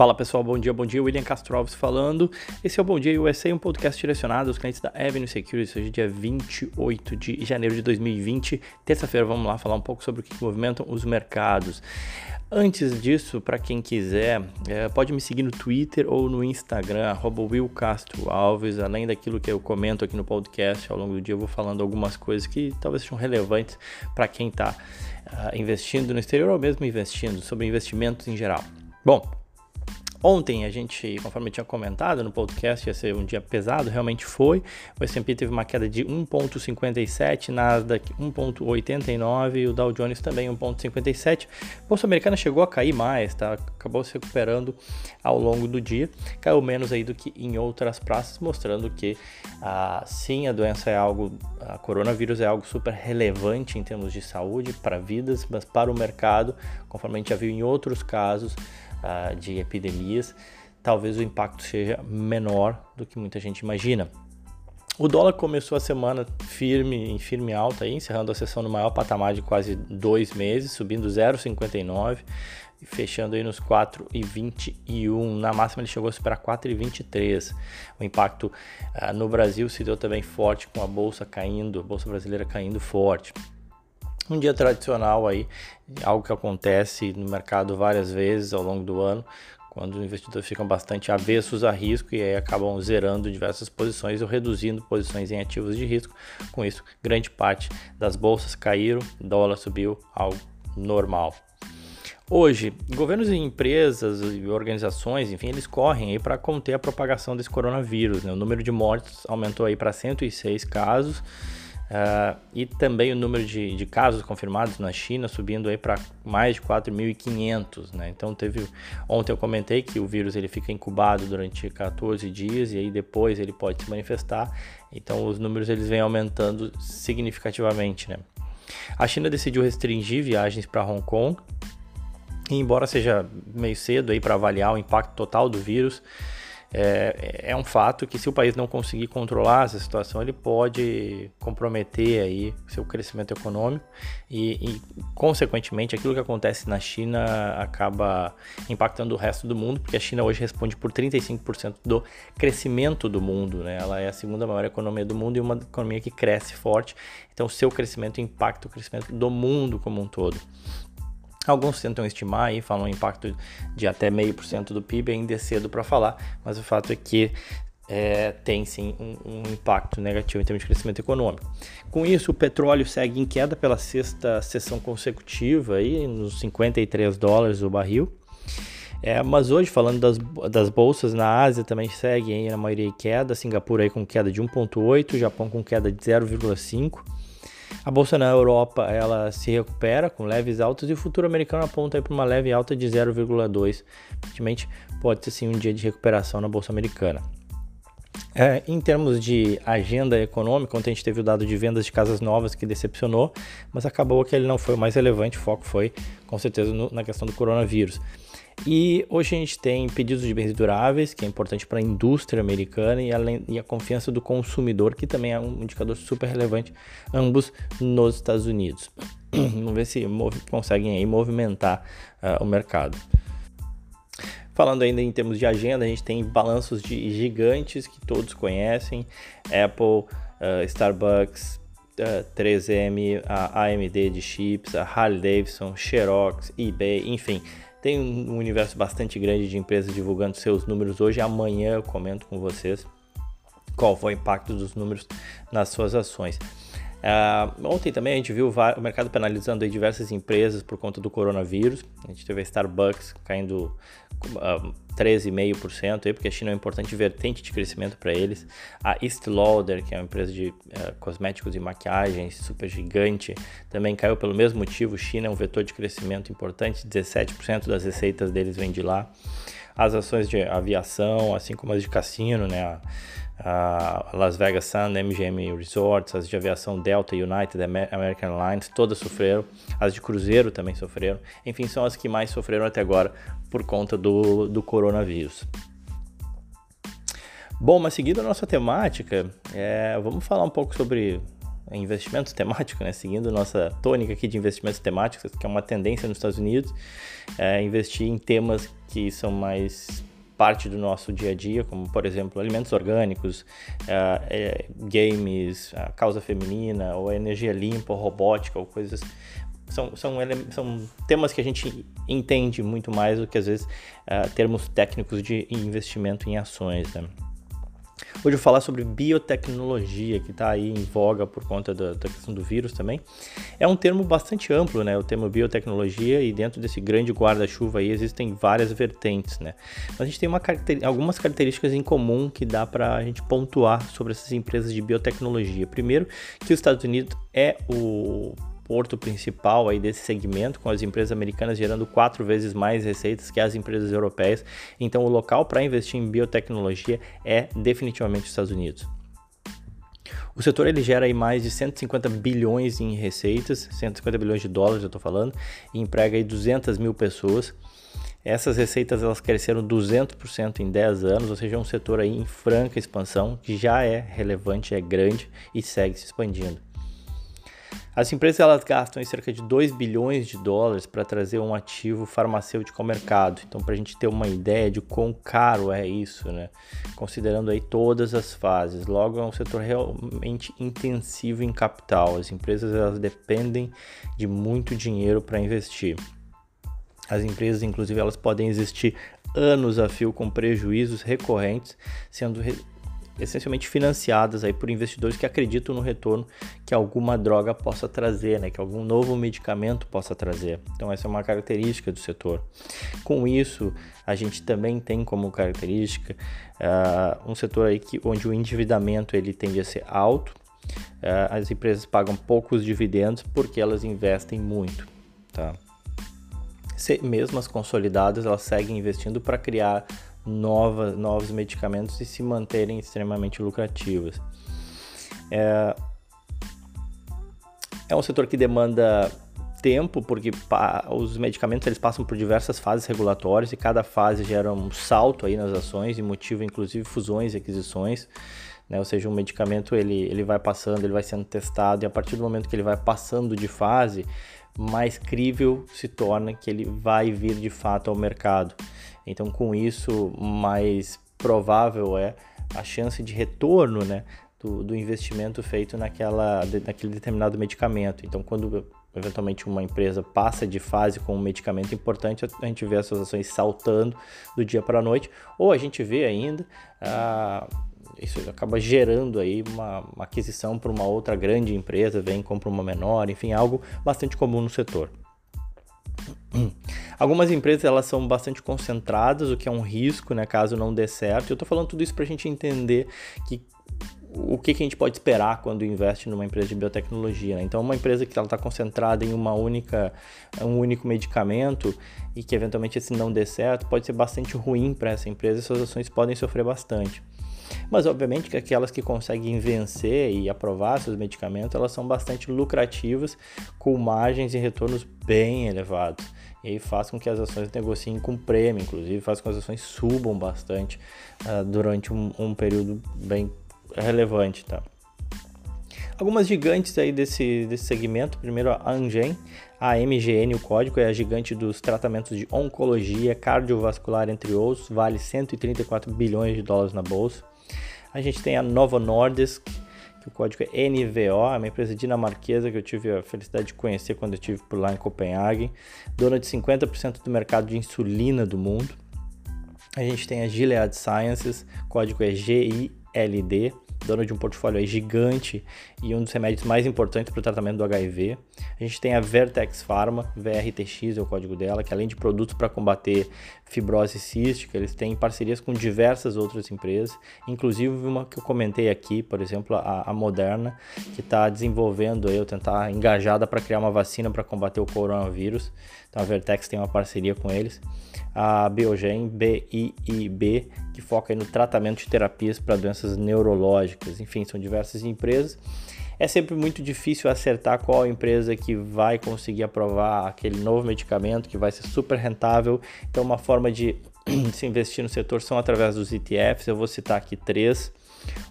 Fala pessoal, bom dia, bom dia. William Castro Alves falando. Esse é o Bom Dia USA, um podcast direcionado aos clientes da Avenue Securities. Hoje é dia 28 de janeiro de 2020, terça-feira. Vamos lá falar um pouco sobre o que movimentam os mercados. Antes disso, para quem quiser, é, pode me seguir no Twitter ou no Instagram, Will Castro Alves. Além daquilo que eu comento aqui no podcast, ao longo do dia eu vou falando algumas coisas que talvez sejam relevantes para quem está uh, investindo no exterior ou mesmo investindo, sobre investimentos em geral. Bom, Ontem a gente, conforme eu tinha comentado no podcast, ia ser um dia pesado, realmente foi. O S&P teve uma queda de 1.57, Nasdaq 1.89 e o Dow Jones também 1.57. A Bolsa Americana chegou a cair mais, tá? Acabou se recuperando ao longo do dia, caiu menos aí do que em outras praças, mostrando que ah, sim, a doença é algo, a coronavírus é algo super relevante em termos de saúde para vidas, mas para o mercado, conforme a gente já viu em outros casos, uh, de epidemias, talvez o impacto seja menor do que muita gente imagina. O dólar começou a semana firme, em firme alta, aí, encerrando a sessão no maior patamar de quase dois meses, subindo 0,59 e fechando aí nos 4,21. Na máxima ele chegou a superar 4,23. O impacto uh, no Brasil se deu também forte com a bolsa caindo, a bolsa brasileira caindo forte um dia tradicional aí, algo que acontece no mercado várias vezes ao longo do ano, quando os investidores ficam bastante avessos a risco e aí acabam zerando diversas posições ou reduzindo posições em ativos de risco. Com isso, grande parte das bolsas caíram, dólar subiu, algo normal. Hoje, governos e empresas e organizações, enfim, eles correm aí para conter a propagação desse coronavírus. Né? O número de mortes aumentou aí para 106 casos Uh, e também o número de, de, casos confirmados na China subindo aí para mais de 4.500, né? Então teve ontem eu comentei que o vírus ele fica incubado durante 14 dias e aí depois ele pode se manifestar. Então os números eles vêm aumentando significativamente, né? A China decidiu restringir viagens para Hong Kong. E embora seja meio cedo aí para avaliar o impacto total do vírus, é, é um fato que se o país não conseguir controlar essa situação, ele pode comprometer aí seu crescimento econômico e, e, consequentemente, aquilo que acontece na China acaba impactando o resto do mundo, porque a China hoje responde por 35% do crescimento do mundo, né? Ela é a segunda maior economia do mundo e uma economia que cresce forte, então seu crescimento impacta o crescimento do mundo como um todo. Alguns tentam estimar e falam um impacto de até meio por cento do PIB, ainda é cedo para falar, mas o fato é que é, tem sim um, um, impacto negativo em termos de crescimento econômico. Com isso, o petróleo segue em queda pela sexta sessão consecutiva, aí, nos 53 dólares o barril. É, mas hoje, falando das, das bolsas na Ásia, também segue aí, na maioria queda. Singapura aí com queda de 1,8, Japão com queda de 0,5. A bolsa na Europa ela se recupera com leves altas e o futuro americano aponta para uma leve alta de 0,2. Praticamente pode ser sim um dia de recuperação na bolsa americana. É, em termos de agenda econômica, ontem a gente teve o dado de vendas de casas novas que decepcionou, mas acabou que ele não foi o mais relevante, o foco foi com certeza no, na questão do coronavírus. E hoje a gente tem pedidos de bens duráveis, que é importante para a indústria americana, e, além, e a confiança do consumidor, que também é um indicador super relevante, ambos nos Estados Unidos. Vamos ver se conseguem aí movimentar uh, o mercado. Falando ainda em termos de agenda, a gente tem balanços de gigantes que todos conhecem: Apple, uh, Starbucks, uh, 3M, a AMD de chips, a Harley Davidson, Xerox, eBay, enfim tem um universo bastante grande de empresas divulgando seus números hoje. Amanhã eu comento com vocês qual foi o impacto dos números nas suas ações. Uh, ontem também a gente viu o mercado penalizando diversas empresas por conta do coronavírus. A gente teve a Starbucks caindo uh, 13,5%, aí, porque a China é uma importante vertente de crescimento para eles. A East Lauder, que é uma empresa de uh, cosméticos e maquiagens super gigante, também caiu pelo mesmo motivo. China é um vetor de crescimento importante, 17% das receitas deles vem de lá. As ações de aviação, assim como as de cassino, né? a Las Vegas Sun, MGM Resorts, as de aviação Delta, United, American Airlines, todas sofreram. As de cruzeiro também sofreram. Enfim, são as que mais sofreram até agora por conta do, do coronavírus. Bom, mas seguindo a nossa temática, é, vamos falar um pouco sobre investimentos temáticos, né? seguindo nossa tônica aqui de investimentos temáticos, que é uma tendência nos Estados Unidos, é investir em temas que são mais parte do nosso dia a dia, como por exemplo alimentos orgânicos, é, é, games, a causa feminina, ou energia limpa, ou robótica, ou coisas são, são, são temas que a gente entende muito mais do que às vezes uh, termos técnicos de investimento em ações. Né? Hoje eu vou falar sobre biotecnologia, que está aí em voga por conta da, da, questão do vírus também. É um termo bastante amplo, né? O termo biotecnologia, e dentro desse grande guarda-chuva aí existem várias vertentes, né? Mas a gente tem uma algumas características em comum que dá para a gente pontuar sobre essas empresas de biotecnologia. Primeiro, que os Estados Unidos é o porto principal aí desse segmento, com as empresas americanas gerando quatro vezes mais receitas que as empresas europeias. Então, o local para investir em biotecnologia é definitivamente os Estados Unidos. O setor ele gera aí mais de 150 bilhões em receitas, 150 bilhões de dólares eu estou falando, e emprega aí 200 mil pessoas. Essas receitas elas cresceram 200% em 10 anos, ou seja, é um setor aí em franca expansão, que já é relevante, é grande e segue se expandindo. As empresas elas gastam cerca de 2 bilhões de dólares para trazer um ativo farmacêutico ao mercado. Então, para a gente ter uma ideia de quão caro é isso, né? considerando aí todas as fases. Logo, é um setor realmente intensivo em capital. As empresas elas dependem de muito dinheiro para investir. As empresas, inclusive, elas podem existir anos a fio com prejuízos recorrentes, sendo essencialmente financiadas aí por investidores que acreditam no retorno que alguma droga possa trazer, né, que algum novo medicamento possa trazer. Então essa é uma característica do setor. Com isso, a gente também tem como característica uh, um setor aí que, onde o endividamento ele tende a ser alto, uh, as empresas pagam poucos dividendos porque elas investem muito, tá? Se, mesmo as consolidadas, elas seguem investindo para criar novas, novos medicamentos e se manterem extremamente lucrativas. É, é um setor que demanda tempo, porque os medicamentos eles passam por diversas fases regulatórias e cada fase gera um salto aí nas ações e motiva inclusive fusões e aquisições. Né? Ou seja, um medicamento ele, ele vai passando, ele vai sendo testado e a partir do momento que ele vai passando de fase, mais crível se torna que ele vai vir de fato ao mercado. Então, com isso, mais provável é a chance de retorno né, do, do investimento feito naquela, naquele determinado medicamento. Então, quando eventualmente uma empresa passa de fase com um medicamento importante, a gente vê essas ações saltando do dia para a noite, ou a gente vê ainda, ah, isso acaba gerando aí uma, uma aquisição para uma outra grande empresa, vem compra uma menor, enfim, algo bastante comum no setor. Algumas empresas elas são bastante concentradas, o que é um risco, né, caso não dê certo. Eu estou falando tudo isso para a gente entender que o que, que, a gente pode esperar quando investe numa empresa de biotecnologia. Né? Então, uma empresa que está concentrada em uma única, um único medicamento e que eventualmente esse não dê certo, pode ser bastante ruim para essa empresa e suas ações podem sofrer bastante. Mas obviamente que aquelas que conseguem vencer e aprovar seus medicamentos, elas são bastante lucrativas, com margens e retornos bem elevados. E aí faz com que as ações negociem com prêmio, inclusive faz com que as ações subam bastante uh, durante um, um período bem relevante, tá? Algumas gigantes aí desse, desse segmento, primeiro a Amgen, a MGN, o código, é a gigante dos tratamentos de oncologia cardiovascular, entre outros, vale 134 bilhões de dólares na bolsa. A gente tem a Novo Nordisk, que o código é NVO, é uma empresa dinamarquesa que eu tive a felicidade de conhecer quando eu estive por lá em Copenhague, dona de 50% do mercado de insulina do mundo. A gente tem a Gilead Sciences, código é GILD, dona de um portfólio gigante e um dos remédios mais importantes para o tratamento do HIV. A gente tem a Vertex Pharma, VRTX é o código dela, que além de produtos para combater fibrose cística, eles têm parcerias com diversas outras empresas, inclusive uma que eu comentei aqui, por exemplo, a, a Moderna, que está desenvolvendo, eu tentar engajada para criar uma vacina para combater o coronavírus. Então a Vertex tem uma parceria com eles. A Biogen, BIIB, que foca no tratamento de terapias para doenças neurológicas. Enfim, são diversas empresas. É sempre muito difícil acertar qual empresa que vai conseguir aprovar aquele novo medicamento que vai ser super rentável. Então, uma forma de se investir no setor são através dos ETFs. Eu vou citar aqui três.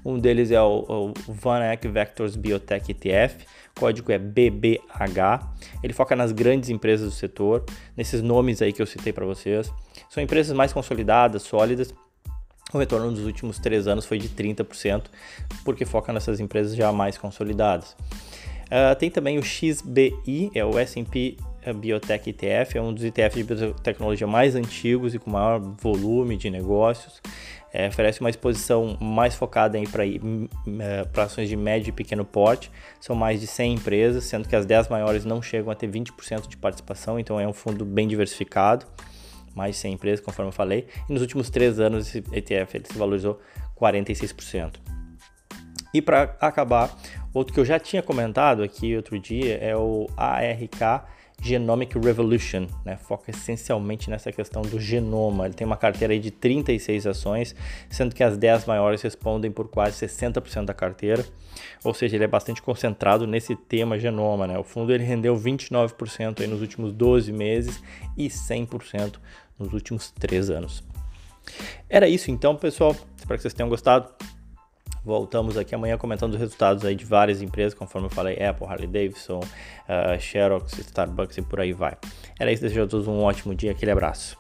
Um deles é o, VanEck Vectors Biotech ETF, código é BBH. Ele foca nas grandes empresas do setor, nesses nomes aí que eu citei para vocês. São empresas mais consolidadas, sólidas. O retorno nos últimos três anos foi de 30%, porque foca nessas empresas já mais consolidadas. Uh, tem também o XBI, é o S&P Biotech ETF, é um dos ETFs de biotecnologia mais antigos e com maior volume de negócios. É, oferece uma exposição mais focada para é, ações de médio e pequeno porte. São mais de 100 empresas, sendo que as 10 maiores não chegam a ter 20% de participação, então é um fundo bem diversificado. Mais de 100 empresas, conforme eu falei. E nos últimos 3 anos esse ETF ele se valorizou 46%. E para acabar, outro que eu já tinha comentado aqui outro dia é o ARK Genomic Revolution, né? foca essencialmente nessa questão do genoma. Ele tem uma carteira aí de 36 ações, sendo que as 10 maiores respondem por quase 60% da carteira, ou seja, ele é bastante concentrado nesse tema genoma. Né? O fundo ele rendeu 29% aí nos últimos 12 meses e 100% nos últimos 3 anos. Era isso então, pessoal. Espero que vocês tenham gostado. Voltamos aqui amanhã comentando os resultados aí de várias empresas, conforme eu falei, Apple, Harley Davidson, uh, Xerox, Starbucks e por aí vai. Era isso, desejo a todos um ótimo dia, aquele abraço.